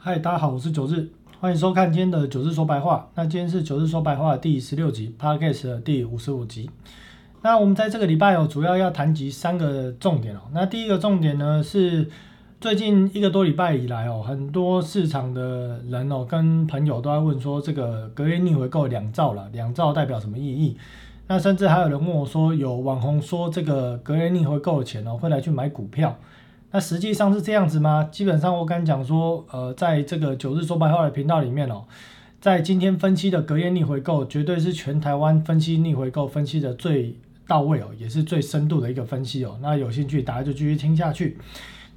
嗨，大家好，我是九日，欢迎收看今天的九日说白话。那今天是九日说白话第十六集，Podcast 的第五十五集。那我们在这个礼拜哦，主要要谈及三个重点哦。那第一个重点呢是最近一个多礼拜以来哦，很多市场的人哦跟朋友都在问说，这个隔夜逆回购两兆了，两兆代表什么意义？那甚至还有人问我说，有网红说这个隔夜逆回购的钱哦，会来去买股票。那实际上是这样子吗？基本上我敢讲说，呃，在这个九日说白话的频道里面哦，在今天分析的隔夜逆回购，绝对是全台湾分析逆回购分析的最到位哦，也是最深度的一个分析哦。那有兴趣大家就继续听下去。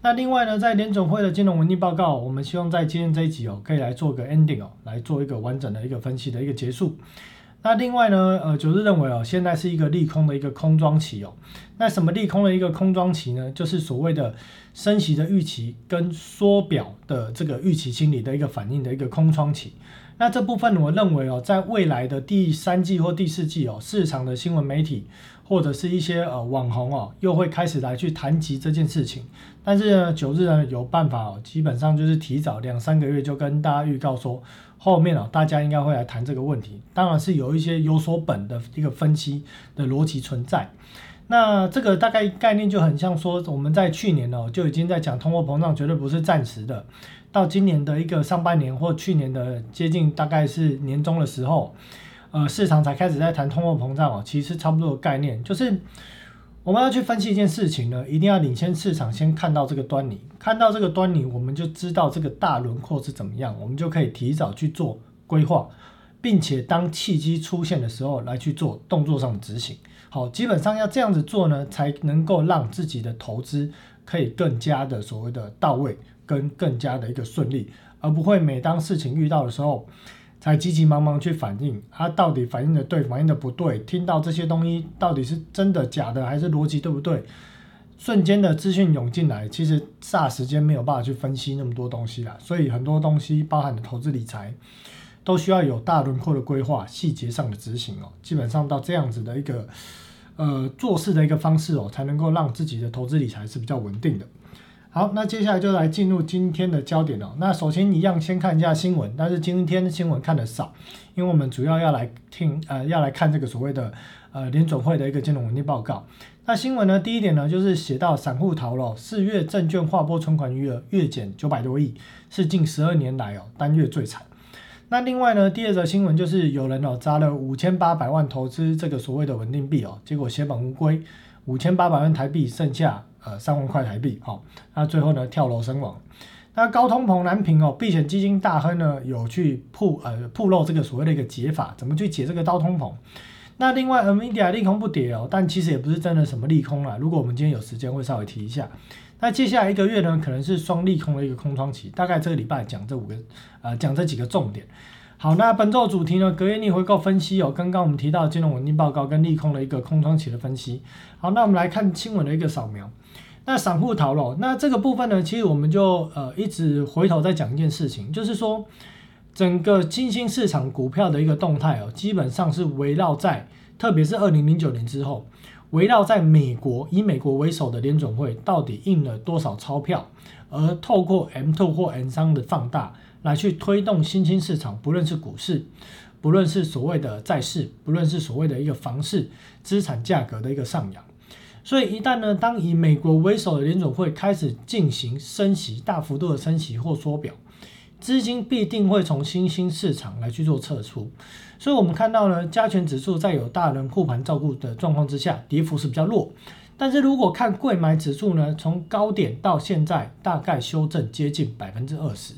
那另外呢，在联总会的金融稳定报告，我们希望在今天这一集哦，可以来做个 ending 哦，来做一个完整的一个分析的一个结束。那另外呢，呃，九日认为哦，现在是一个利空的一个空庄期哦。那什么利空的一个空庄期呢？就是所谓的升息的预期跟缩表的这个预期心理的一个反应的一个空窗期。那这部分我认为哦，在未来的第三季或第四季哦，市场的新闻媒体或者是一些呃网红哦，又会开始来去谈及这件事情。但是呢，九日呢有办法哦，基本上就是提早两三个月就跟大家预告说。后面啊，大家应该会来谈这个问题，当然是有一些有所本的一个分析的逻辑存在。那这个大概概念就很像说，我们在去年哦就已经在讲通货膨胀绝对不是暂时的，到今年的一个上半年或去年的接近大概是年终的时候，呃，市场才开始在谈通货膨胀哦，其实差不多的概念就是。我们要去分析一件事情呢，一定要领先市场，先看到这个端倪，看到这个端倪，我们就知道这个大轮廓是怎么样，我们就可以提早去做规划，并且当契机出现的时候来去做动作上的执行。好，基本上要这样子做呢，才能够让自己的投资可以更加的所谓的到位，跟更加的一个顺利，而不会每当事情遇到的时候。才急急忙忙去反应，它到底反应的对，反应的不对？听到这些东西到底是真的假的，还是逻辑对不对？瞬间的资讯涌进来，其实霎时间没有办法去分析那么多东西啦。所以很多东西包含的投资理财，都需要有大轮廓的规划，细节上的执行哦。基本上到这样子的一个呃做事的一个方式哦，才能够让自己的投资理财是比较稳定的。好，那接下来就来进入今天的焦点了。那首先一样先看一下新闻，但是今天的新闻看的少，因为我们主要要来听呃要来看这个所谓的呃联总会的一个金融稳定报告。那新闻呢，第一点呢就是写到散户逃了，四月证券划拨存款余额月减九百多亿，是近十二年来哦单月最惨。那另外呢，第二则新闻就是有人哦砸了五千八百万投资这个所谓的稳定币哦，结果血本无归，五千八百万台币剩下。呃，三万块台币，好，那最后呢跳楼身亡。那高通膨难平哦，避险基金大亨呢有去铺呃铺露这个所谓的一个解法，怎么去解这个高通膨？那另外，Nvidia 利空不跌哦，但其实也不是真的什么利空啦。如果我们今天有时间会稍微提一下。那接下来一个月呢，可能是双利空的一个空窗期，大概这个礼拜讲这五个呃讲这几个重点。好，那本周主题呢，隔夜逆回购分析哦，刚刚我们提到金融稳定报告跟利空的一个空窗期的分析。好，那我们来看新闻的一个扫描。那散户逃了，那这个部分呢，其实我们就呃一直回头再讲一件事情，就是说整个新兴市场股票的一个动态哦，基本上是围绕在，特别是二零零九年之后，围绕在美国以美国为首的联总会到底印了多少钞票，而透过 M two 或 M 三的放大来去推动新兴市场，不论是股市，不论是所谓的债市，不论是所谓的一个房市资产价格的一个上扬。所以一旦呢，当以美国为首的联总会开始进行升息、大幅度的升息或缩表，资金必定会从新兴市场来去做撤出。所以我们看到呢，加权指数在有大人护盘照顾的状况之下，跌幅是比较弱。但是如果看贵买指数呢，从高点到现在大概修正接近百分之二十，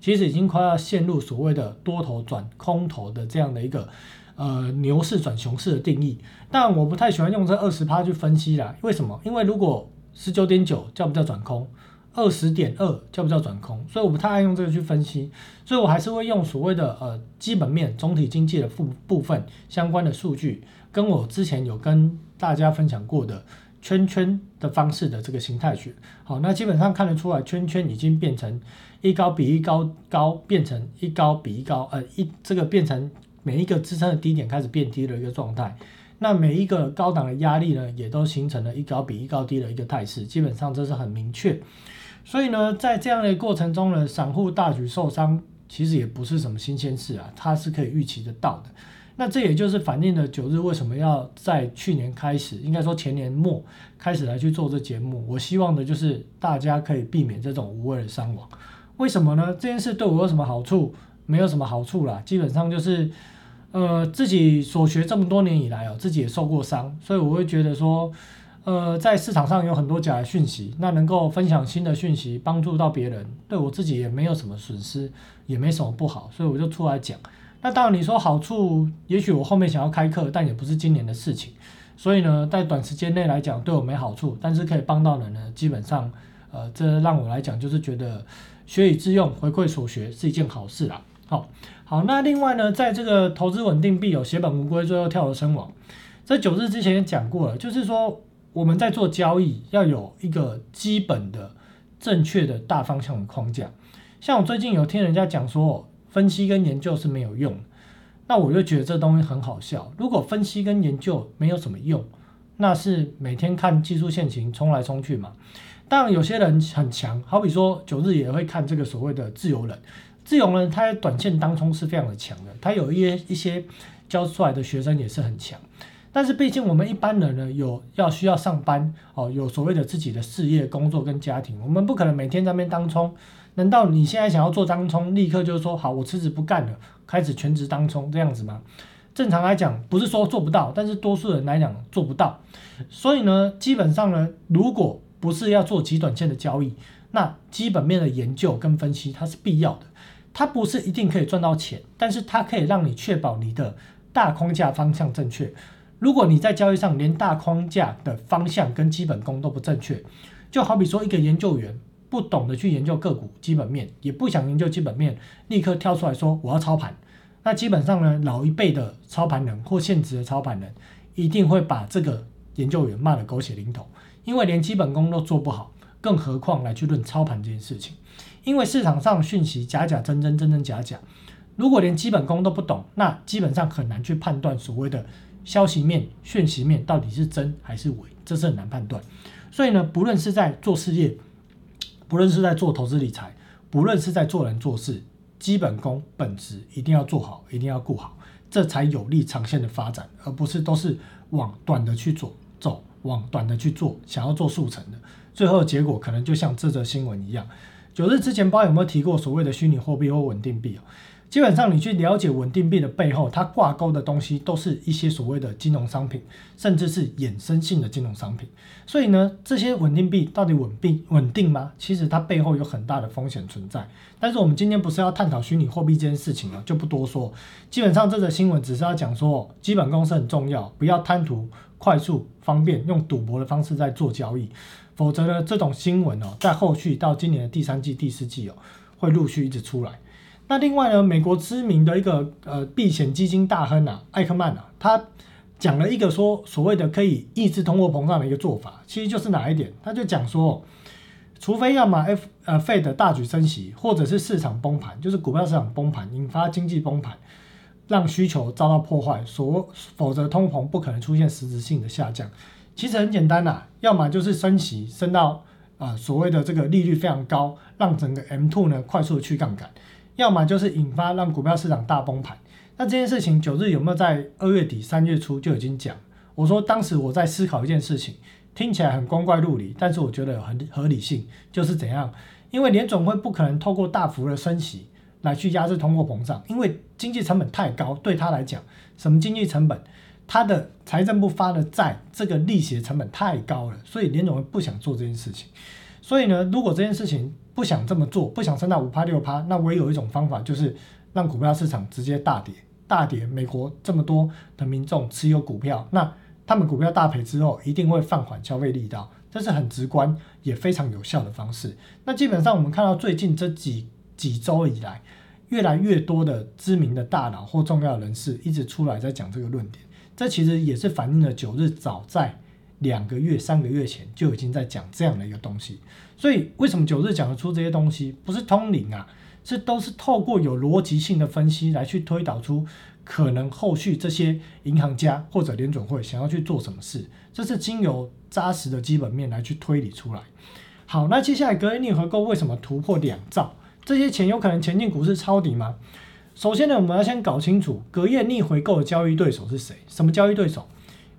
其实已经快要陷入所谓的多头转空头的这样的一个。呃，牛市转熊市的定义，但我不太喜欢用这二十趴去分析啦。为什么？因为如果十九点九叫不叫转空，二十点二叫不叫转空，所以我不太爱用这个去分析。所以我还是会用所谓的呃基本面、总体经济的部部分相关的数据，跟我之前有跟大家分享过的圈圈的方式的这个形态学。好，那基本上看得出来，圈圈已经变成一高比一高高，变成一高比一高，呃一这个变成。每一个支撑的低点开始变低的一个状态，那每一个高档的压力呢，也都形成了一高比一高低的一个态势，基本上这是很明确。所以呢，在这样的过程中呢，散户大举受伤，其实也不是什么新鲜事啊，它是可以预期得到的。那这也就是反映了九日为什么要在去年开始，应该说前年末开始来去做这节目。我希望的就是大家可以避免这种无谓的伤亡。为什么呢？这件事对我有什么好处？没有什么好处啦，基本上就是，呃，自己所学这么多年以来哦，自己也受过伤，所以我会觉得说。呃，在市场上有很多假的讯息，那能够分享新的讯息，帮助到别人，对我自己也没有什么损失，也没什么不好，所以我就出来讲。那当然你说好处，也许我后面想要开课，但也不是今年的事情，所以呢，在短时间内来讲对我没好处，但是可以帮到人呢，基本上，呃，这让我来讲就是觉得学以致用，回馈所学是一件好事啦。好，好，那另外呢，在这个投资稳定币有血本无归，最后跳楼身亡，在九日之前也讲过了，就是说。我们在做交易要有一个基本的正确的大方向的框架。像我最近有听人家讲说，分析跟研究是没有用，那我就觉得这东西很好笑。如果分析跟研究没有什么用，那是每天看技术线型冲来冲去嘛。当然有些人很强，好比说九日也会看这个所谓的自由人，自由呢他在短线当中是非常的强的，他有一些一些教出来的学生也是很强。但是毕竟我们一般人呢，有要需要上班哦，有所谓的自己的事业、工作跟家庭，我们不可能每天在那边当冲。难道你现在想要做当冲，立刻就是说好，我辞职不干了，开始全职当冲这样子吗？正常来讲，不是说做不到，但是多数人来讲做不到。所以呢，基本上呢，如果不是要做极短线的交易，那基本面的研究跟分析它是必要的。它不是一定可以赚到钱，但是它可以让你确保你的大框架方向正确。如果你在交易上连大框架的方向跟基本功都不正确，就好比说一个研究员不懂得去研究个股基本面，也不想研究基本面，立刻跳出来说我要操盘，那基本上呢，老一辈的操盘人或现职的操盘人一定会把这个研究员骂得狗血淋头，因为连基本功都做不好，更何况来去论操盘这件事情。因为市场上讯息假假真真真真假假，如果连基本功都不懂，那基本上很难去判断所谓的。消息面、讯息面到底是真还是伪，这是很难判断。所以呢，不论是在做事业，不论是在做投资理财，不论是在做人做事，基本功本质一定要做好，一定要顾好，这才有利长线的发展，而不是都是往短的去做，走往短的去做，想要做速成的，最后结果可能就像这则新闻一样。九日之前，不知道有没有提过所谓的虚拟货币或稳定币啊基本上，你去了解稳定币的背后，它挂钩的东西都是一些所谓的金融商品，甚至是衍生性的金融商品。所以呢，这些稳定币到底稳定稳定吗？其实它背后有很大的风险存在。但是我们今天不是要探讨虚拟货币这件事情啊，就不多说。基本上这则新闻只是要讲说，基本功是很重要，不要贪图快速方便，用赌博的方式在做交易。否则呢，这种新闻哦，在后续到今年的第三季、第四季哦，会陆续一直出来。那另外呢，美国知名的一个呃避险基金大亨啊，艾克曼啊，他讲了一个说所谓的可以抑制通货膨胀的一个做法，其实就是哪一点？他就讲说，除非要么 F 呃 Fed 大举升息，或者是市场崩盘，就是股票市场崩盘，引发经济崩盘，让需求遭到破坏，所否则通膨不可能出现实质性的下降。其实很简单呐，要么就是升息升到啊所谓的这个利率非常高，让整个 M two 呢快速的去杠杆。要么就是引发让股票市场大崩盘，那这件事情九日有没有在二月底三月初就已经讲？我说当时我在思考一件事情，听起来很光怪陆离，但是我觉得有很合理性，就是怎样？因为联总会不可能透过大幅的升息来去压制通货膨胀，因为经济成本太高，对他来讲，什么经济成本？他的财政部发的债，这个利息的成本太高了，所以联总会不想做这件事情。所以呢，如果这件事情不想这么做，不想升到五趴六趴，那唯有一种方法就是让股票市场直接大跌，大跌。美国这么多的民众持有股票，那他们股票大赔之后，一定会放缓消费力道，这是很直观也非常有效的方式。那基本上我们看到最近这几几周以来，越来越多的知名的大佬或重要人士一直出来在讲这个论点，这其实也是反映了九日早在。两个月、三个月前就已经在讲这样的一个东西，所以为什么九日讲得出这些东西？不是通灵啊，这都是透过有逻辑性的分析来去推导出可能后续这些银行家或者联准会想要去做什么事，这是经由扎实的基本面来去推理出来。好，那接下来隔夜逆回购为什么突破两兆？这些钱有可能前进股市抄底吗？首先呢，我们要先搞清楚隔夜逆回购的交易对手是谁？什么交易对手？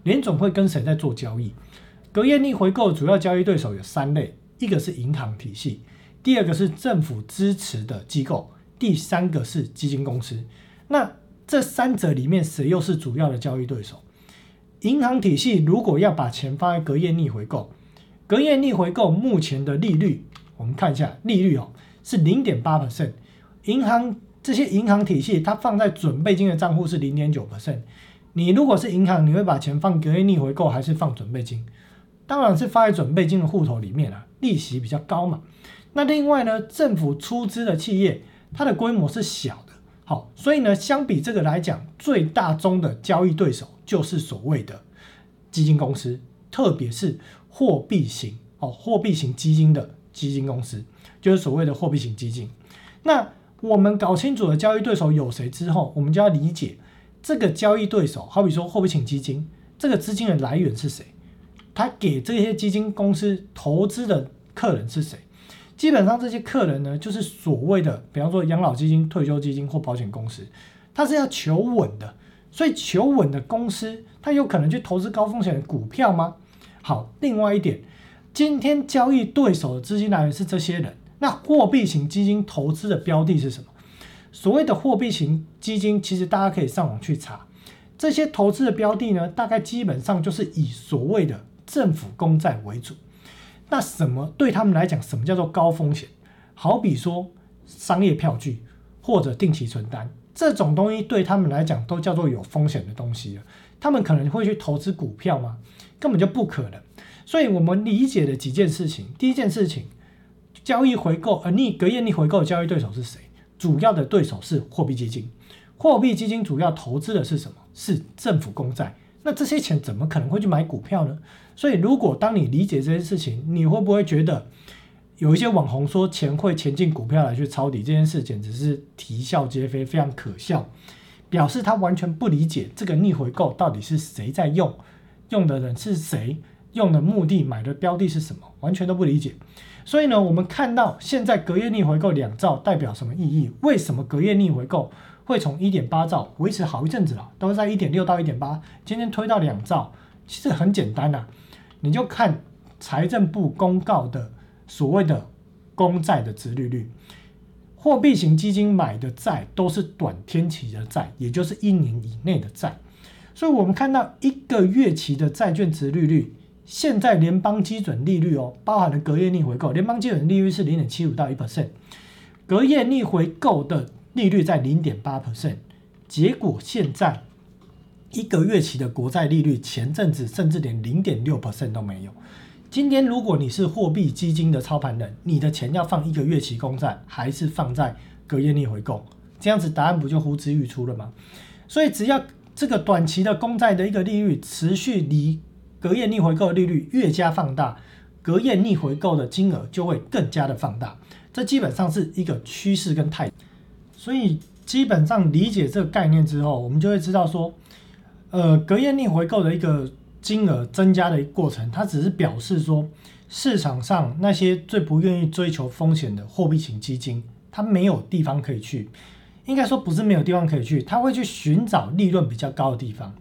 联总会跟谁在做交易？隔夜逆回购主要交易对手有三类，一个是银行体系，第二个是政府支持的机构，第三个是基金公司。那这三者里面谁又是主要的交易对手？银行体系如果要把钱放在隔夜逆回购，隔夜逆回购目前的利率，我们看一下利率哦，是零点八 percent。银行这些银行体系它放在准备金的账户是零点九 percent。你如果是银行，你会把钱放隔夜逆回购还是放准备金？当然是放在准备金的户头里面啊，利息比较高嘛。那另外呢，政府出资的企业，它的规模是小的，好，所以呢，相比这个来讲，最大宗的交易对手就是所谓的基金公司，特别是货币型哦，货币型基金的基金公司，就是所谓的货币型基金。那我们搞清楚了交易对手有谁之后，我们就要理解这个交易对手，好比说货币型基金，这个资金的来源是谁？他给这些基金公司投资的客人是谁？基本上这些客人呢，就是所谓的，比方说养老基金、退休基金或保险公司，他是要求稳的。所以求稳的公司，他有可能去投资高风险的股票吗？好，另外一点，今天交易对手的资金来源是这些人，那货币型基金投资的标的是什么？所谓的货币型基金，其实大家可以上网去查，这些投资的标的呢，大概基本上就是以所谓的。政府公债为主，那什么对他们来讲，什么叫做高风险？好比说商业票据或者定期存单这种东西，对他们来讲都叫做有风险的东西了。他们可能会去投资股票吗？根本就不可能。所以我们理解的几件事情，第一件事情，交易回购呃逆隔夜逆回购交易对手是谁？主要的对手是货币基金。货币基金主要投资的是什么？是政府公债。那这些钱怎么可能会去买股票呢？所以，如果当你理解这件事情，你会不会觉得有一些网红说钱会钱进股票来去抄底这件事，简直是啼笑皆非，非常可笑，表示他完全不理解这个逆回购到底是谁在用，用的人是谁，用的目的买的标的是什么，完全都不理解。所以呢，我们看到现在隔夜逆回购两兆代表什么意义？为什么隔夜逆回购？会从一点八兆维持好一阵子了，都在一点六到一点八，今天推到两兆，其实很简单呐，你就看财政部公告的所谓的公债的值利率，货币型基金买的债都是短天期的债，也就是一年以内的债，所以我们看到一个月期的债券值利率，现在联邦基准利率哦，包含了隔夜逆回购，联邦基准利率是零点七五到一 percent，隔夜逆回购的。利率在零点八 percent，结果现在一个月期的国债利率前阵子甚至连零点六 percent 都没有。今天如果你是货币基金的操盘人，你的钱要放一个月期公债，还是放在隔夜逆回购？这样子答案不就呼之欲出了吗？所以只要这个短期的公债的一个利率持续离隔夜逆回购利率越加放大，隔夜逆回购的金额就会更加的放大。这基本上是一个趋势跟态。所以基本上理解这个概念之后，我们就会知道说，呃，隔夜逆回购的一个金额增加的过程，它只是表示说，市场上那些最不愿意追求风险的货币型基金，它没有地方可以去。应该说不是没有地方可以去，它会去寻找利润比较高的地方。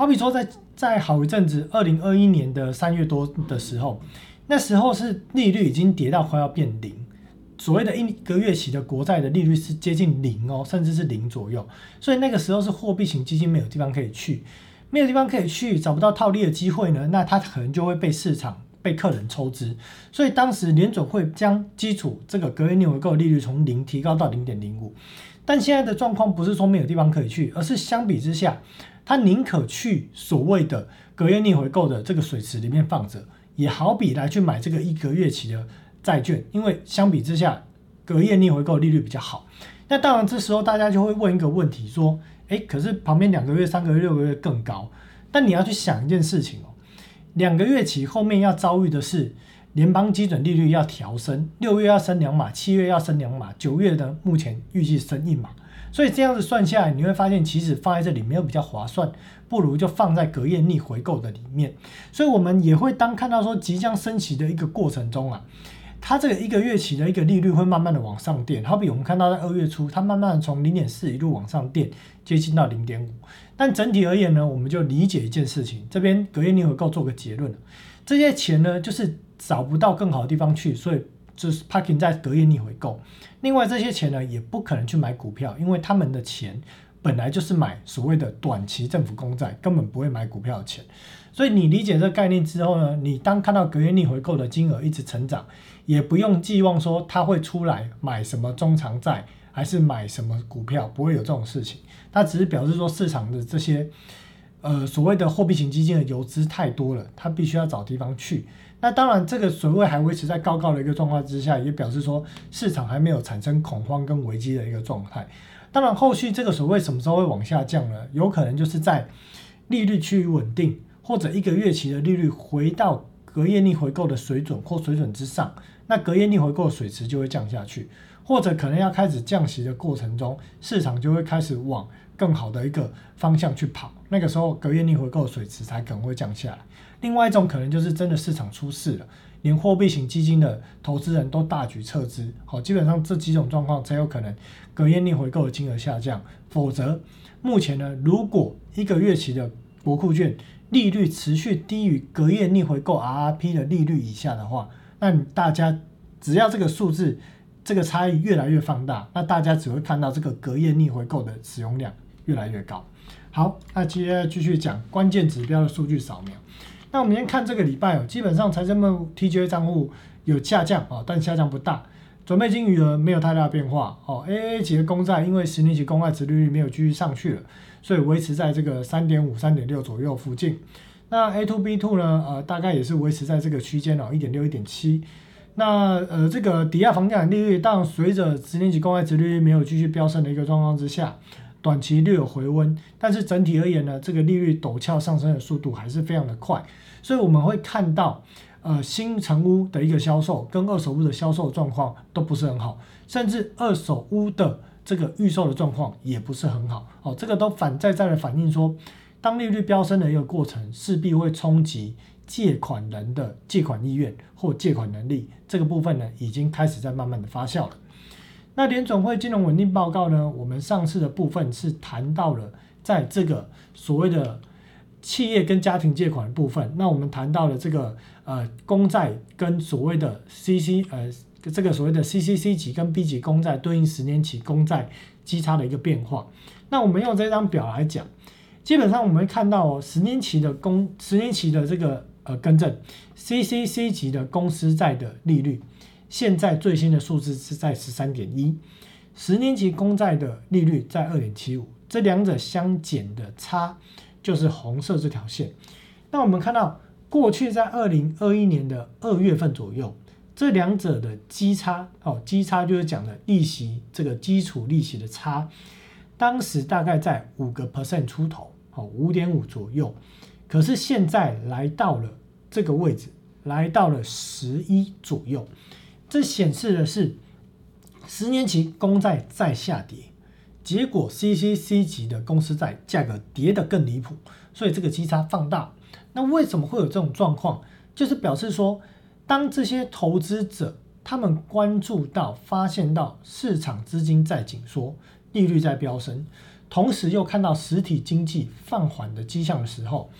好比说，在在好一阵子，二零二一年的三月多的时候，那时候是利率已经跌到快要变零。所谓的一个月期的国债的利率是接近零哦，甚至是零左右，所以那个时候是货币型基金没有地方可以去，没有地方可以去，找不到套利的机会呢，那它可能就会被市场被客人抽资，所以当时联总会将基础这个隔夜逆回购利率从零提高到零点零五，但现在的状况不是说没有地方可以去，而是相比之下，他宁可去所谓的隔夜逆回购的这个水池里面放着，也好比来去买这个一个月期的。债券，因为相比之下，隔夜逆回购利率比较好。那当然，这时候大家就会问一个问题：说，诶，可是旁边两个月、三个月、六个月更高。但你要去想一件事情哦，两个月起后面要遭遇的是联邦基准利率要调升，六月要升两码，七月要升两码，九月的目前预计升一码。所以这样子算下来，你会发现其实放在这里没有比较划算，不如就放在隔夜逆回购的里面。所以我们也会当看到说即将升息的一个过程中啊。它这个一个月期的一个利率会慢慢的往上垫，好比我们看到在二月初，它慢慢的从零点四一路往上垫，接近到零点五。但整体而言呢，我们就理解一件事情，这边隔夜逆回购做个结论这些钱呢就是找不到更好的地方去，所以就是 parking 在隔夜逆回购。另外这些钱呢也不可能去买股票，因为他们的钱。本来就是买所谓的短期政府公债，根本不会买股票的钱。所以你理解这个概念之后呢，你当看到隔夜逆回购的金额一直成长，也不用寄望说他会出来买什么中长债，还是买什么股票，不会有这种事情。它只是表示说市场的这些呃所谓的货币型基金的游资太多了，它必须要找地方去。那当然，这个水位还维持在高高的一个状况之下，也表示说市场还没有产生恐慌跟危机的一个状态。当然，后续这个水位什么时候会往下降呢？有可能就是在利率趋于稳定，或者一个月期的利率回到隔夜逆回购的水准或水准之上，那隔夜逆回购水池就会降下去，或者可能要开始降息的过程中，市场就会开始往更好的一个方向去跑，那个时候隔夜逆回购水池才可能会降下来。另外一种可能就是真的市场出事了。连货币型基金的投资人都大举撤资，好，基本上这几种状况才有可能隔夜逆回购的金额下降。否则，目前呢，如果一个月期的国库券利率持续低于隔夜逆回购 RRP 的利率以下的话，那大家只要这个数字这个差异越来越放大，那大家只会看到这个隔夜逆回购的使用量越来越高。好，那接下来继续讲关键指标的数据扫描。那我们先看这个礼拜哦，基本上财政部 TGA 账户有下降啊，但下降不大。准备金余额没有太大变化哦。AA 级的公债因为十年期公债殖利率没有继续上去了，所以维持在这个三点五、三点六左右附近。那 A to B two 呢？呃，大概也是维持在这个区间哦，一点六、一点七。那呃，这个抵押房价利率，当随着十年期公债殖利率没有继续飙升的一个状况之下。短期略有回温，但是整体而言呢，这个利率陡峭上升的速度还是非常的快，所以我们会看到，呃，新成屋的一个销售跟二手屋的销售状况都不是很好，甚至二手屋的这个预售的状况也不是很好，哦，这个都反在在的反映说，当利率飙升的一个过程，势必会冲击借款人的借款意愿或借款能力，这个部分呢，已经开始在慢慢的发酵了。那联总会金融稳定报告呢？我们上次的部分是谈到了在这个所谓的企业跟家庭借款的部分。那我们谈到了这个呃公债跟所谓的 CC 呃这个所谓的 CCC 级跟 B 级公债对应十年期公债基差的一个变化。那我们用这张表来讲，基本上我们看到哦，十年期的公十年期的这个呃更正 CCC 级的公司债的利率。现在最新的数字是在十三点一，十年期公债的利率在二点七五，这两者相减的差就是红色这条线。那我们看到过去在二零二一年的二月份左右，这两者的基差哦，基差就是讲的利息这个基础利息的差，当时大概在五个 percent 出头，哦五点五左右，可是现在来到了这个位置，来到了十一左右。这显示的是十年期公债在下跌，结果 CCC 级的公司债价格跌得更离谱，所以这个基差放大。那为什么会有这种状况？就是表示说，当这些投资者他们关注到、发现到市场资金在紧缩、利率在飙升，同时又看到实体经济放缓的迹象的时候，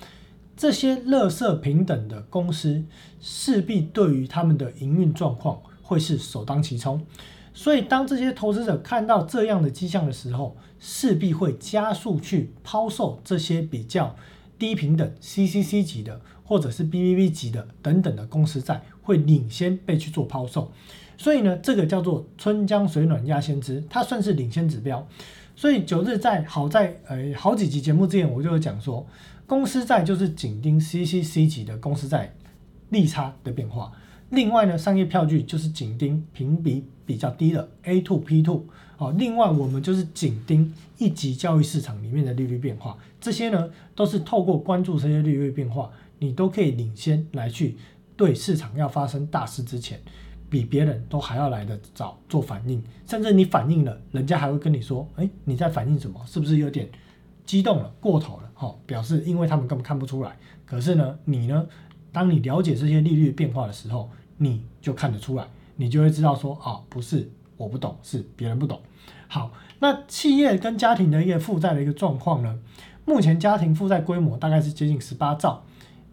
这些乐色平等的公司势必对于他们的营运状况。会是首当其冲，所以当这些投资者看到这样的迹象的时候，势必会加速去抛售这些比较低平等 CCC 级的或者是 BBB 级的等等的公司债，会领先被去做抛售。所以呢，这个叫做春江水暖鸭先知，它算是领先指标。所以九日在好在呃好几集节目之前，我就有讲说，公司债就是紧盯 CCC 级的公司债利差的变化。另外呢，商业票据就是紧盯评比比较低的 A two P two 哦。另外，我们就是紧盯一级交易市场里面的利率变化。这些呢，都是透过关注这些利率变化，你都可以领先来去对市场要发生大事之前，比别人都还要来得早做反应。甚至你反应了，人家还会跟你说：“哎，你在反应什么？是不是有点激动了、过头了？”哈，表示因为他们根本看不出来。可是呢，你呢，当你了解这些利率变化的时候，你就看得出来，你就会知道说，哦，不是我不懂，是别人不懂。好，那企业跟家庭的一个负债的一个状况呢？目前家庭负债规模大概是接近十八兆，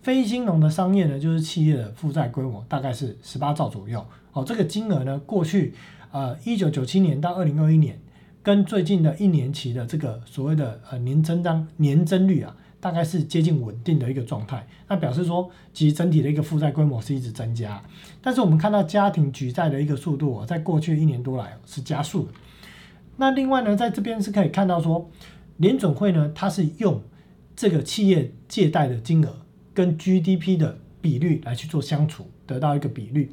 非金融的商业呢，就是企业的负债规模大概是十八兆左右。哦，这个金额呢，过去呃一九九七年到二零二一年，跟最近的一年期的这个所谓的呃年增长年增率啊。大概是接近稳定的一个状态，那表示说，其实整体的一个负债规模是一直增加，但是我们看到家庭举债的一个速度啊，在过去一年多来是加速的。那另外呢，在这边是可以看到说，联准会呢，它是用这个企业借贷的金额跟 GDP 的比率来去做相处，得到一个比率。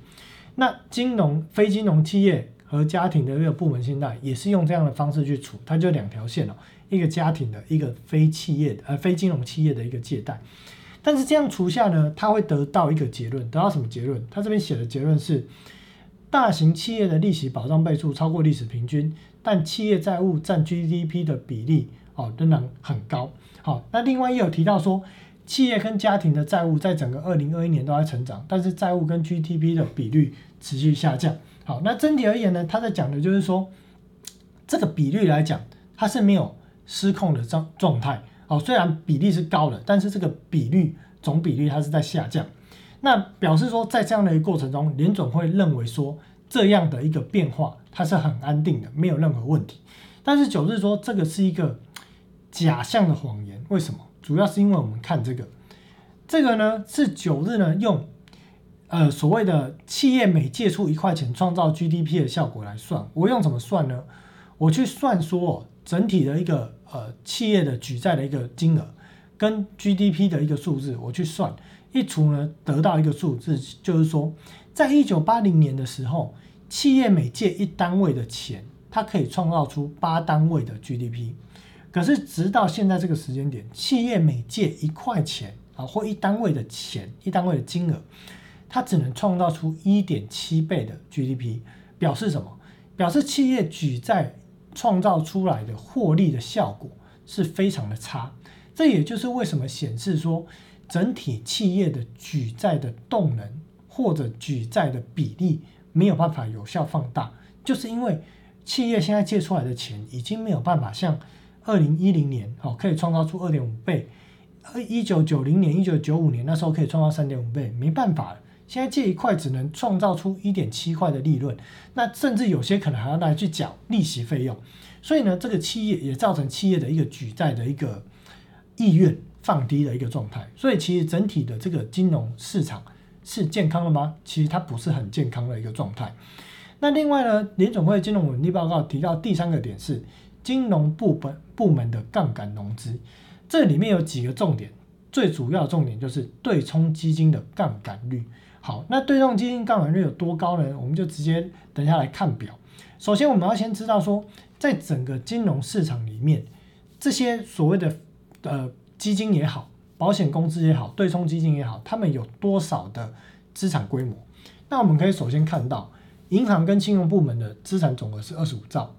那金融、非金融企业和家庭的一个部门信贷也是用这样的方式去处，它就两条线哦。一个家庭的一个非企业呃非金融企业的一个借贷，但是这样除下呢，他会得到一个结论，得到什么结论？他这边写的结论是，大型企业的利息保障倍数超过历史平均，但企业债务占 GDP 的比例哦仍然很高。好，那另外也有提到说，企业跟家庭的债务在整个二零二一年都在成长，但是债务跟 GDP 的比率持续下降。好，那整体而言呢，他在讲的就是说，这个比率来讲，它是没有。失控的状状态哦，虽然比例是高的，但是这个比率总比率它是在下降，那表示说在这样的一个过程中，联总会认为说这样的一个变化它是很安定的，没有任何问题。但是九日说这个是一个假象的谎言，为什么？主要是因为我们看这个，这个呢是九日呢用呃所谓的企业每借出一块钱创造 GDP 的效果来算，我用怎么算呢？我去算说。整体的一个呃企业的举债的一个金额跟 GDP 的一个数字，我去算一除呢，得到一个数字，就是说，在一九八零年的时候，企业每借一单位的钱，它可以创造出八单位的 GDP。可是直到现在这个时间点，企业每借一块钱啊，或一单位的钱，一单位的金额，它只能创造出一点七倍的 GDP，表示什么？表示企业举债。创造出来的获利的效果是非常的差，这也就是为什么显示说整体企业的举债的动能或者举债的比例没有办法有效放大，就是因为企业现在借出来的钱已经没有办法像二零一零年哦可以创造出二点五倍，而一九九零年、一九九五年那时候可以创造三点五倍，没办法了。现在借一块只能创造出一点七块的利润，那甚至有些可能还要拿去缴利息费用，所以呢，这个企业也造成企业的一个举债的一个意愿放低的一个状态。所以其实整体的这个金融市场是健康的吗？其实它不是很健康的一个状态。那另外呢，联总会金融稳定报告提到第三个点是金融部本部门的杠杆融资，这里面有几个重点，最主要的重点就是对冲基金的杠杆率。好，那对冲基金杠杆率有多高呢？我们就直接等下来看表。首先，我们要先知道说，在整个金融市场里面，这些所谓的呃基金也好，保险公司也好，对冲基金也好，他们有多少的资产规模？那我们可以首先看到，银行跟金融部门的资产总额是二十五兆。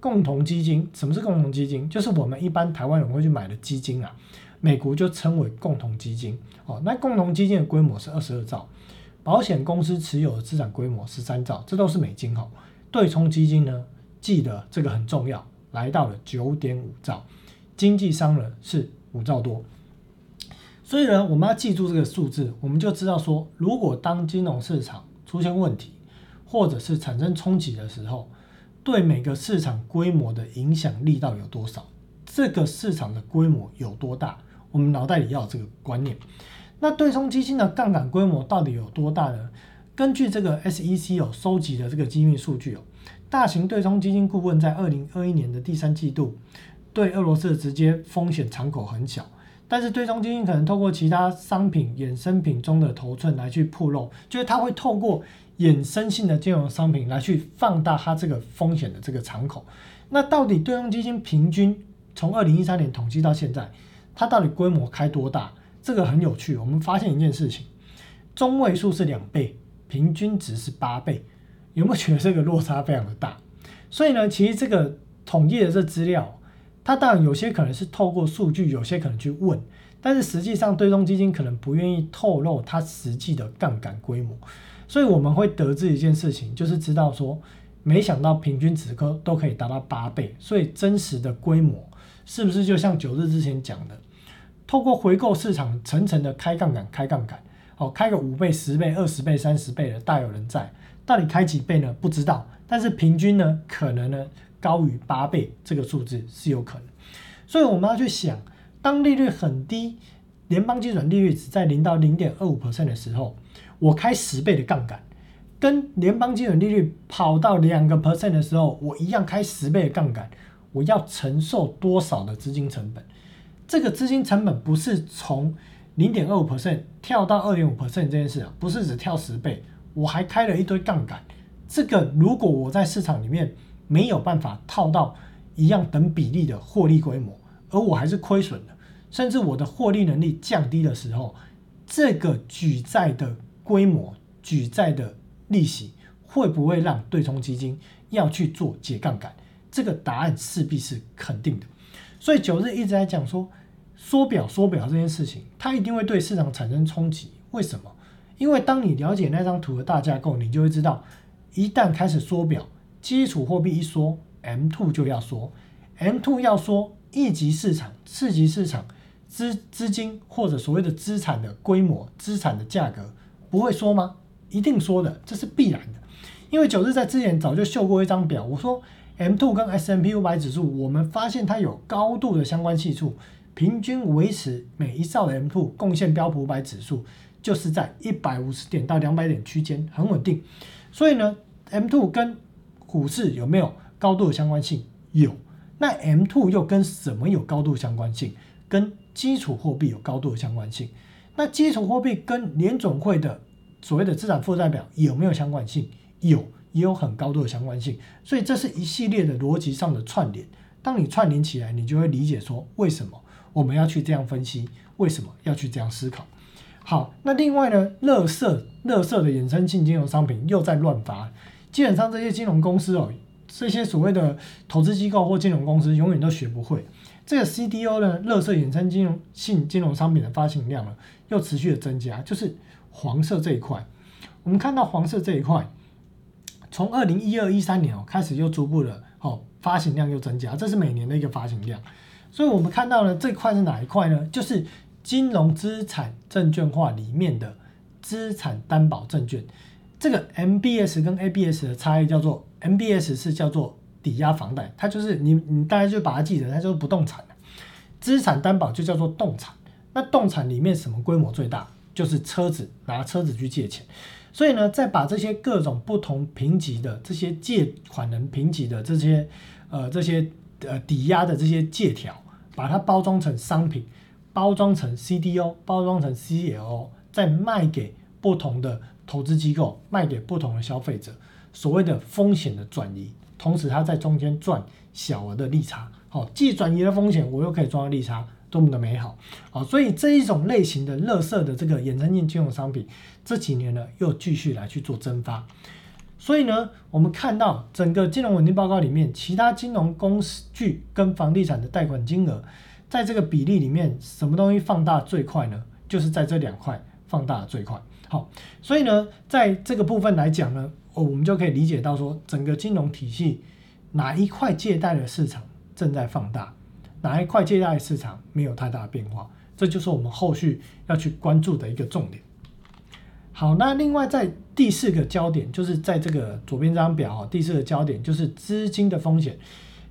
共同基金，什么是共同基金？就是我们一般台湾人会去买的基金啊，美国就称为共同基金。哦，那共同基金的规模是二十二兆。保险公司持有的资产规模十三兆，这都是美金哈。对冲基金呢，记得这个很重要，来到了九点五兆，经纪商人是五兆多。所以呢，我们要记住这个数字，我们就知道说，如果当金融市场出现问题，或者是产生冲击的时候，对每个市场规模的影响力到底有多少？这个市场的规模有多大？我们脑袋里要有这个观念。那对冲基金的杠杆规模到底有多大呢？根据这个 SEC 有收集的这个机密数据哦，大型对冲基金顾问在二零二一年的第三季度对俄罗斯的直接风险敞口很小，但是对冲基金可能透过其他商品衍生品中的头寸来去铺露，就是它会透过衍生性的金融商品来去放大它这个风险的这个敞口。那到底对冲基金平均从二零一三年统计到现在，它到底规模开多大？这个很有趣，我们发现一件事情，中位数是两倍，平均值是八倍，有没有觉得这个落差非常的大？所以呢，其实这个统计的这资料，它当然有些可能是透过数据，有些可能去问，但是实际上对冲基金可能不愿意透露它实际的杠杆规模。所以我们会得知一件事情，就是知道说，没想到平均值都都可以达到八倍，所以真实的规模是不是就像九日之前讲的，透过回购市场层层的开杠杆、开杠杆，哦，开个五倍、十倍、二十倍、三十倍的大有人在，到底开几倍呢？不知道，但是平均呢，可能呢高于八倍，这个数字是有可能。所以我们要去想，当利率很低，联邦基准利率只在零到零点二五 percent 的时候，我开十倍的杠杆，跟联邦基准利率跑到两个 percent 的时候，我一样开十倍的杠杆，我要承受多少的资金成本？这个资金成本不是从零点二五 percent 跳到二点五 percent 这件事啊，不是只跳十倍，我还开了一堆杠杆。这个如果我在市场里面没有办法套到一样等比例的获利规模，而我还是亏损的，甚至我的获利能力降低的时候，这个举债的规模、举债的利息会不会让对冲基金要去做解杠杆？这个答案势必是肯定的。所以九日一直在讲说缩表、缩表这件事情，它一定会对市场产生冲击。为什么？因为当你了解那张图的大架构，你就会知道，一旦开始缩表，基础货币一缩，M2 就要缩，M2 要缩。一级市场、次级市场资资金或者所谓的资产的规模、资产的价格不会缩吗？一定缩的，这是必然的。因为九日在之前早就秀过一张表，我说 M2 跟 S M P 五百指数，我们发现它有高度的相关系数，平均维持每一兆的 M2 贡献标普五百指数就是在一百五十点到两百点区间，很稳定。所以呢，M2 跟股市有没有高度的相关性？有。那 M two 又跟什么有高度相关性？跟基础货币有高度的相关性。那基础货币跟联总会的所谓的资产负债表有没有相关性？有，也有很高度的相关性。所以这是一系列的逻辑上的串联。当你串联起来，你就会理解说为什么我们要去这样分析，为什么要去这样思考。好，那另外呢，乐色乐色的衍生性金融商品又在乱发，基本上这些金融公司哦。这些所谓的投资机构或金融公司永远都学不会。这个 CDO 呢，乐色衍生金融性金融商品的发行量呢，又持续的增加，就是黄色这一块。我们看到黄色这一块，从二零一二一三年哦开始又逐步的哦发行量又增加，这是每年的一个发行量。所以我们看到呢，这块是哪一块呢？就是金融资产证券化里面的资产担保证券。这个 MBS 跟 ABS 的差异叫做。MBS 是叫做抵押房贷，它就是你你大家就把它记得，它就是不动产资产担保就叫做动产。那动产里面什么规模最大？就是车子，拿车子去借钱。所以呢，再把这些各种不同评级的这些借款人评级的这些呃这些呃抵押的这些借条，把它包装成商品，包装成 CDO，包装成 CLO，再卖给不同的投资机构，卖给不同的消费者。所谓的风险的转移，同时它在中间赚小额的利差，好，既转移了风险，我又可以赚到利差，多么的美好，好，所以这一种类型的乐色的这个衍生性金融商品，这几年呢又继续来去做增发，所以呢，我们看到整个金融稳定报告里面，其他金融工具跟房地产的贷款金额，在这个比例里面，什么东西放大最快呢？就是在这两块放大最快，好，所以呢，在这个部分来讲呢。哦，我们就可以理解到说，整个金融体系哪一块借贷的市场正在放大，哪一块借贷市场没有太大的变化，这就是我们后续要去关注的一个重点。好，那另外在第四个焦点，就是在这个左边这张表，第四个焦点就是资金的风险。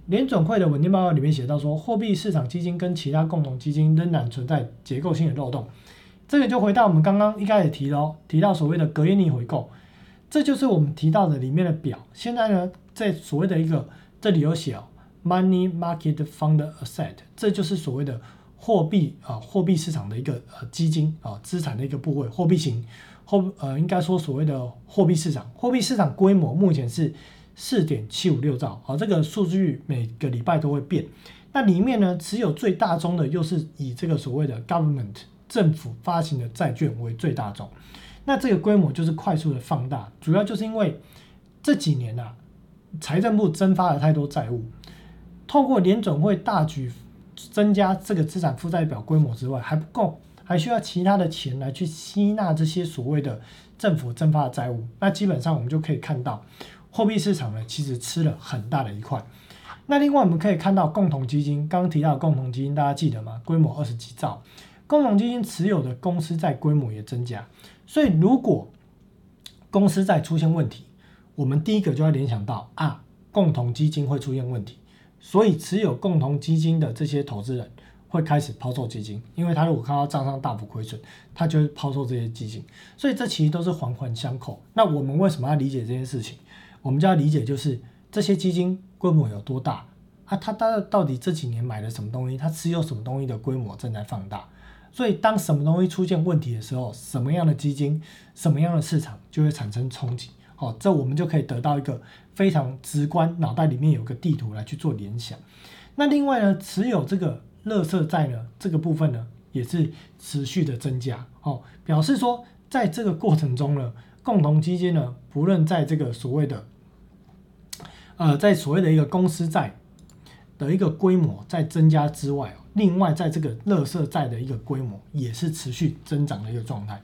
联总会的稳定报告里面写到说，货币市场基金跟其他共同基金仍然存在结构性的漏洞。这个就回到我们刚刚一开始提到，提到所谓的隔夜逆回购。这就是我们提到的里面的表。现在呢，在所谓的一个这里有写哦，money market fund asset，这就是所谓的货币啊，货币市场的一个呃基金啊，资产的一个部位，货币型货呃，应该说所谓的货币市场，货币市场规模目前是四点七五六兆，好，这个数据每个礼拜都会变。那里面呢，持有最大宗的又是以这个所谓的 government 政府发行的债券为最大宗。那这个规模就是快速的放大，主要就是因为这几年呐，财政部增发了太多债务，透过联总会大举增加这个资产负债表规模之外，还不够，还需要其他的钱来去吸纳这些所谓的政府增发的债务。那基本上我们就可以看到，货币市场呢其实吃了很大的一块。那另外我们可以看到共同基金，刚刚提到共同基金，大家记得吗？规模二十几兆，共同基金持有的公司债规模也增加。所以如果公司债出现问题，我们第一个就要联想到啊，共同基金会出现问题。所以持有共同基金的这些投资人会开始抛售基金，因为他如果看到账上大幅亏损，他就会抛售这些基金。所以这其实都是环环相扣。那我们为什么要理解这件事情？我们就要理解就是这些基金。规模有多大啊？它到到底这几年买了什么东西？它持有什么东西的规模正在放大。所以当什么东西出现问题的时候，什么样的基金、什么样的市场就会产生冲击。好，这我们就可以得到一个非常直观，脑袋里面有个地图来去做联想。那另外呢，持有这个垃圾债呢，这个部分呢也是持续的增加。哦，表示说在这个过程中呢，共同基金呢，不论在这个所谓的呃，在所谓的一个公司债的一个规模在增加之外另外在这个乐色债的一个规模也是持续增长的一个状态。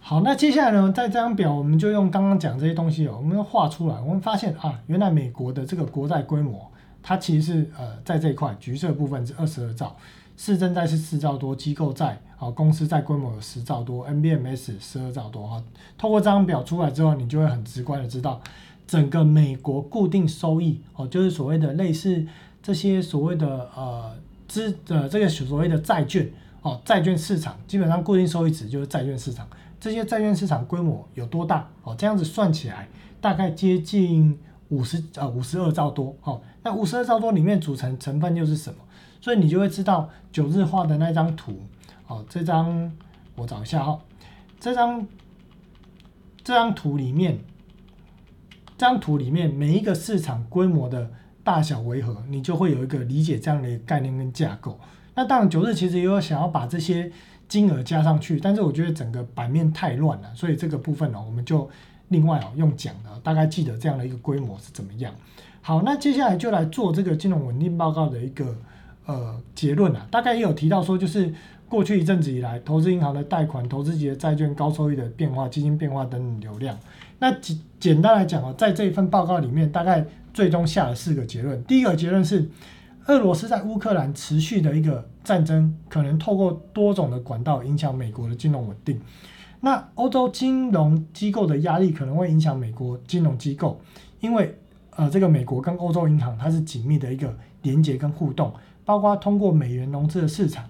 好，那接下来呢，在这张表我们就用刚刚讲这些东西哦，我们画出来，我们发现啊，原来美国的这个国债规模，它其实是呃在这一块橘色部分是二十二兆，市政债是四兆多，机构债啊公司债规模有十兆多，NBMS 十二兆多哈。透过这张表出来之后，你就会很直观的知道。整个美国固定收益哦，就是所谓的类似这些所谓的呃资呃这个所谓的债券哦，债券市场基本上固定收益值就是债券市场，这些债券市场规模有多大哦？这样子算起来大概接近五十呃五十二兆多哦。那五十二兆多里面组成成分又是什么？所以你就会知道九日画的那张图哦，这张我找一下哈，这张这张图里面。这张图里面每一个市场规模的大小为何，你就会有一个理解这样的概念跟架构。那当然九日其实也有想要把这些金额加上去，但是我觉得整个版面太乱了，所以这个部分呢，我们就另外哦用讲的，大概记得这样的一个规模是怎么样。好，那接下来就来做这个金融稳定报告的一个呃结论啊，大概也有提到说，就是过去一阵子以来，投资银行的贷款、投资级的债券、高收益的变化、基金变化等等流量。那简简单来讲啊，在这一份报告里面，大概最终下了四个结论。第一个结论是，俄罗斯在乌克兰持续的一个战争，可能透过多种的管道影响美国的金融稳定。那欧洲金融机构的压力可能会影响美国金融机构，因为呃，这个美国跟欧洲银行它是紧密的一个连接跟互动，包括通过美元融资的市场，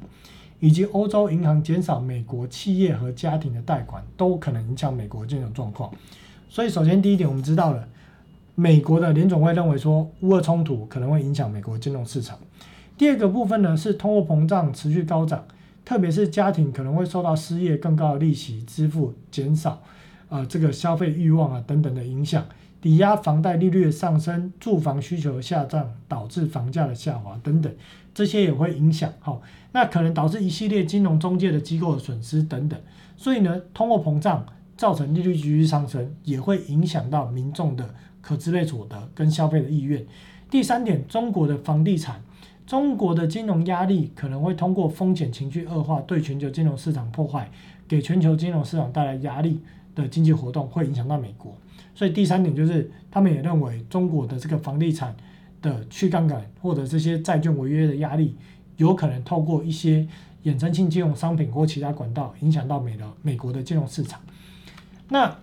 以及欧洲银行减少美国企业和家庭的贷款，都可能影响美国金融状况。所以，首先第一点，我们知道了，美国的联总会认为说，乌俄冲突可能会影响美国金融市场。第二个部分呢，是通货膨胀持续高涨，特别是家庭可能会受到失业、更高的利息支付减少，呃，这个消费欲望啊等等的影响，抵押房贷利率的上升，住房需求下降，导致房价的下滑等等，这些也会影响。好，那可能导致一系列金融中介的机构的损失等等。所以呢，通货膨胀。造成利率继续上升，也会影响到民众的可支配所得跟消费的意愿。第三点，中国的房地产，中国的金融压力可能会通过风险情绪恶化，对全球金融市场破坏，给全球金融市场带来压力的经济活动，会影响到美国。所以第三点就是，他们也认为中国的这个房地产的去杠杆或者这些债券违约的压力，有可能透过一些衍生性金融商品或其他管道，影响到美的美国的金融市场。那，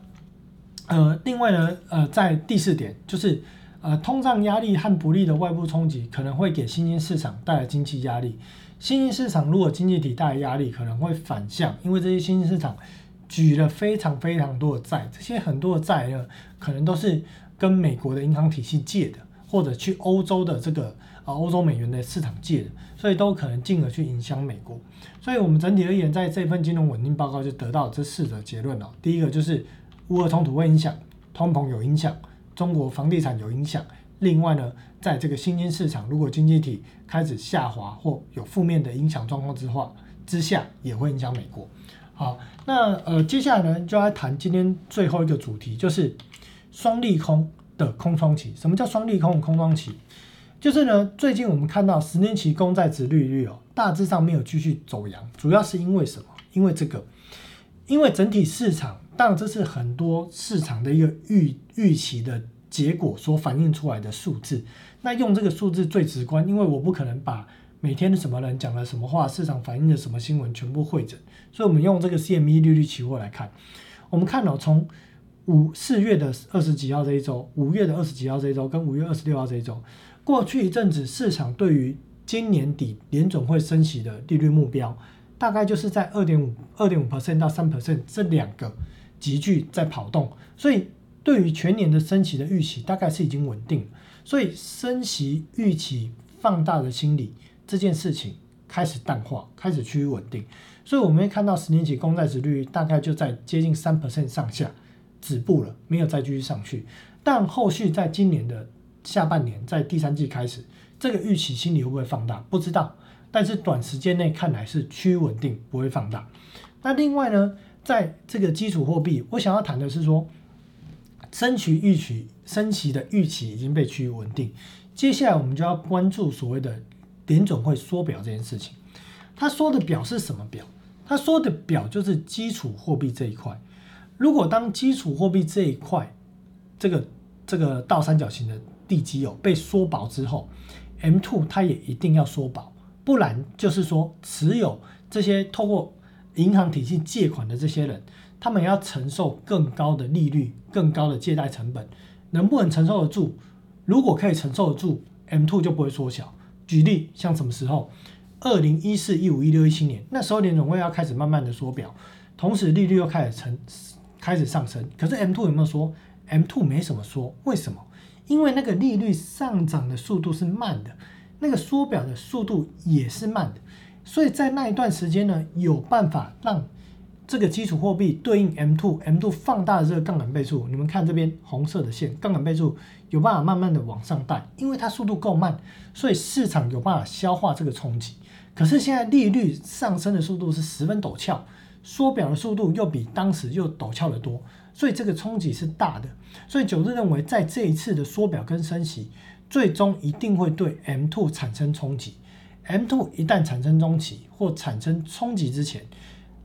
呃，另外呢，呃，在第四点就是，呃，通胀压力和不利的外部冲击可能会给新兴市场带来经济压力。新兴市场如果经济体带来压力，可能会反向，因为这些新兴市场举了非常非常多的债，这些很多的债呢，可能都是跟美国的银行体系借的，或者去欧洲的这个。啊，欧洲美元的市场借的，所以都可能进而去影响美国。所以，我们整体而言，在这份金融稳定报告就得到这四个结论了。第一个就是乌俄冲突会影响，通膨有影响，中国房地产有影响。另外呢，在这个新兴市场，如果经济体开始下滑或有负面的影响状况之话之下，也会影响美国。好，那呃，接下来呢，就来谈今天最后一个主题，就是双利空的空窗期。什么叫双利空的空窗期？就是呢，最近我们看到十年期公债值利率哦，大致上没有继续走阳，主要是因为什么？因为这个，因为整体市场，当然这是很多市场的一个预预期的结果所反映出来的数字。那用这个数字最直观，因为我不可能把每天的什么人讲了什么话，市场反映的什么新闻全部汇整，所以我们用这个 CME 利率期货来看，我们看到从五四月的二十几号这一周，五月的二十几号这一周，跟五月二十六号这一周。过去一阵子，市场对于今年底联总会升息的利率目标，大概就是在二点五、二点五 percent 到三 percent 这两个集聚在跑动，所以对于全年的升息的预期，大概是已经稳定。所以升息预期放大的心理这件事情开始淡化，开始趋于稳定。所以我们会看到十年期公债值率大概就在接近三 percent 上下止步了，没有再继续上去。但后续在今年的下半年在第三季开始，这个预期心理会不会放大？不知道，但是短时间内看来是趋于稳定，不会放大。那另外呢，在这个基础货币，我想要谈的是说，升息预期升息的预期已经被趋于稳定，接下来我们就要关注所谓的联总会缩表这件事情。他说的表是什么表？他说的表就是基础货币这一块。如果当基础货币这一块，这个这个倒三角形的。地基哦被缩薄之后，M two 它也一定要缩薄，不然就是说持有这些透过银行体系借款的这些人，他们要承受更高的利率、更高的借贷成本，能不能承受得住？如果可以承受得住，M two 就不会缩小。举例像什么时候？二零一四、一五、一六、一七年，那时候联总会要开始慢慢的缩表，同时利率又开始成开始上升。可是 M two 有没有说？M two 没什么说，为什么？因为那个利率上涨的速度是慢的，那个缩表的速度也是慢的，所以在那一段时间呢，有办法让这个基础货币对应 M two M two 放大的这个杠杆倍数，你们看这边红色的线，杠杆倍数有办法慢慢的往上带，因为它速度够慢，所以市场有办法消化这个冲击。可是现在利率上升的速度是十分陡峭，缩表的速度又比当时又陡峭的多。所以这个冲击是大的，所以九日认为在这一次的缩表跟升息，最终一定会对 M two 产生冲击。M two 一旦产生中期或产生冲击之前，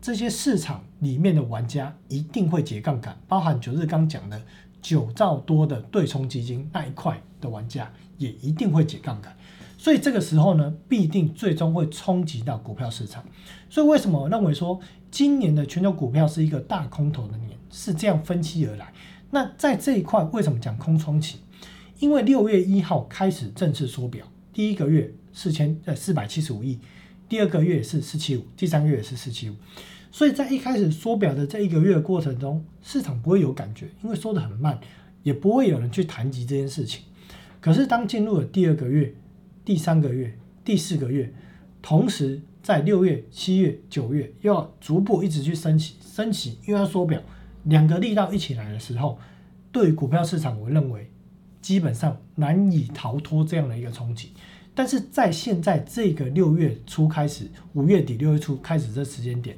这些市场里面的玩家一定会解杠杆，包含九日刚讲的九兆多的对冲基金那一块的玩家也一定会解杠杆。所以这个时候呢，必定最终会冲击到股票市场。所以为什么认为说今年的全球股票是一个大空头的年？是这样分期而来。那在这一块为什么讲空窗期？因为六月一号开始正式缩表，第一个月四千呃四百七十五亿，第二个月是四七五，第三个月是四七五。所以在一开始缩表的这一个月过程中，市场不会有感觉，因为缩的很慢，也不会有人去谈及这件事情。可是当进入了第二个月、第三个月、第四个月，同时在六月、七月、九月又要逐步一直去升起，升起又要缩表。两个力道一起来的时候，对于股票市场，我认为基本上难以逃脱这样的一个冲击。但是在现在这个六月初开始，五月底六月初开始这时间点，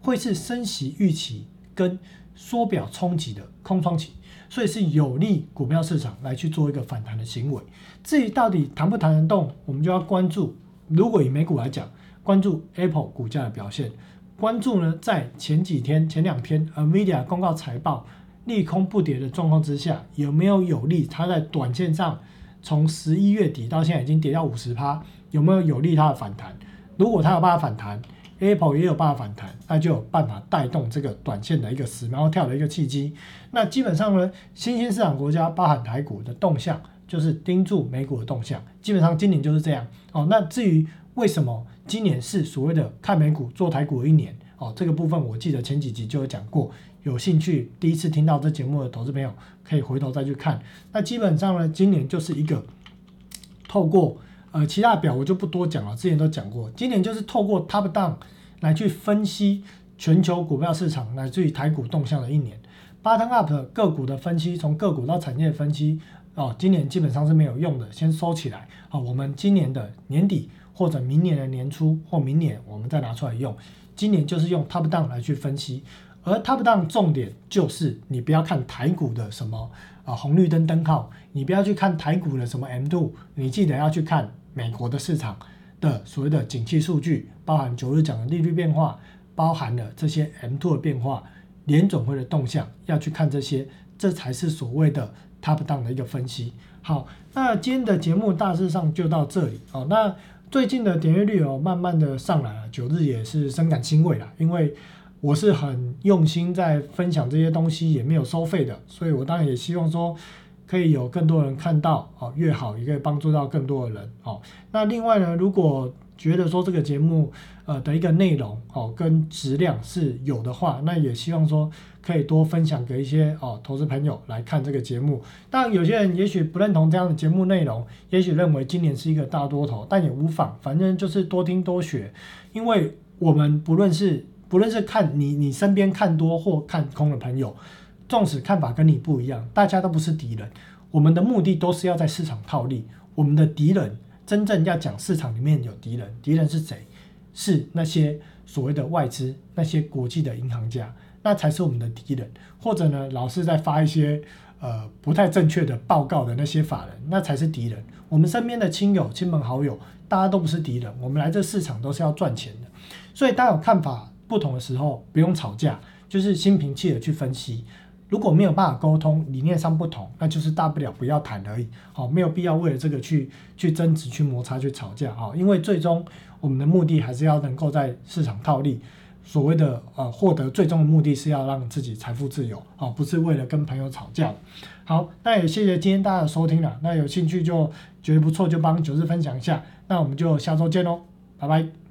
会是升息预期跟缩表冲击的空窗期，所以是有利股票市场来去做一个反弹的行为。至于到底弹不弹得动，我们就要关注。如果以美股来讲，关注 Apple 股价的表现。关注呢，在前几天、前两天，Nvidia 公告财报利空不跌的状况之下，有没有有利它在短线上从十一月底到现在已经跌到五十趴，有没有有利它的反弹？如果它有办法反弹，Apple 也有办法反弹，那就有办法带动这个短线的一个死猫跳的一个契机。那基本上呢，新兴市场国家包含台股的动向，就是盯住美股的动向。基本上今年就是这样哦。那至于为什么？今年是所谓的看美股做台股的一年哦，这个部分我记得前几集就有讲过，有兴趣第一次听到这节目的投资朋友可以回头再去看。那基本上呢，今年就是一个透过呃其他表我就不多讲了，之前都讲过，今年就是透过 Top Down 来去分析全球股票市场乃至于台股动向的一年。Bottom Up 个股的分析，从个股到产业分析哦，今年基本上是没有用的，先收起来好，我们今年的年底。或者明年的年初或明年，我们再拿出来用。今年就是用 top down 来去分析，而 top down 重点就是你不要看台股的什么啊红绿灯灯号，你不要去看台股的什么 M two，你记得要去看美国的市场的所谓的景气数据，包含九日讲的利率变化，包含了这些 M two 的变化，联总会的动向，要去看这些，这才是所谓的 top down 的一个分析。好，那今天的节目大致上就到这里哦。那最近的点阅率哦，慢慢的上来了，九日也是深感欣慰了，因为我是很用心在分享这些东西，也没有收费的，所以我当然也希望说可以有更多人看到哦，越好也可以帮助到更多的人哦。那另外呢，如果觉得说这个节目呃的一个内容哦跟质量是有的话，那也希望说可以多分享给一些哦投资朋友来看这个节目。但有些人也许不认同这样的节目内容，也许认为今年是一个大多头，但也无妨，反正就是多听多学。因为我们不论是不论是看你你身边看多或看空的朋友，纵使看法跟你不一样，大家都不是敌人。我们的目的都是要在市场套利，我们的敌人。真正要讲市场里面有敌人，敌人是谁？是那些所谓的外资，那些国际的银行家，那才是我们的敌人。或者呢，老是在发一些呃不太正确的报告的那些法人，那才是敌人。我们身边的亲友、亲朋好友，大家都不是敌人。我们来这市场都是要赚钱的。所以，当有看法不同的时候，不用吵架，就是心平气和去分析。如果没有办法沟通，理念上不同，那就是大不了不要谈而已。好，没有必要为了这个去去争执、去摩擦、去吵架。哈，因为最终我们的目的还是要能够在市场套利。所谓的呃获得最终的目的是要让自己财富自由。好，不是为了跟朋友吵架。好，那也谢谢今天大家的收听了。那有兴趣就觉得不错，就帮九日分享一下。那我们就下周见喽，拜拜。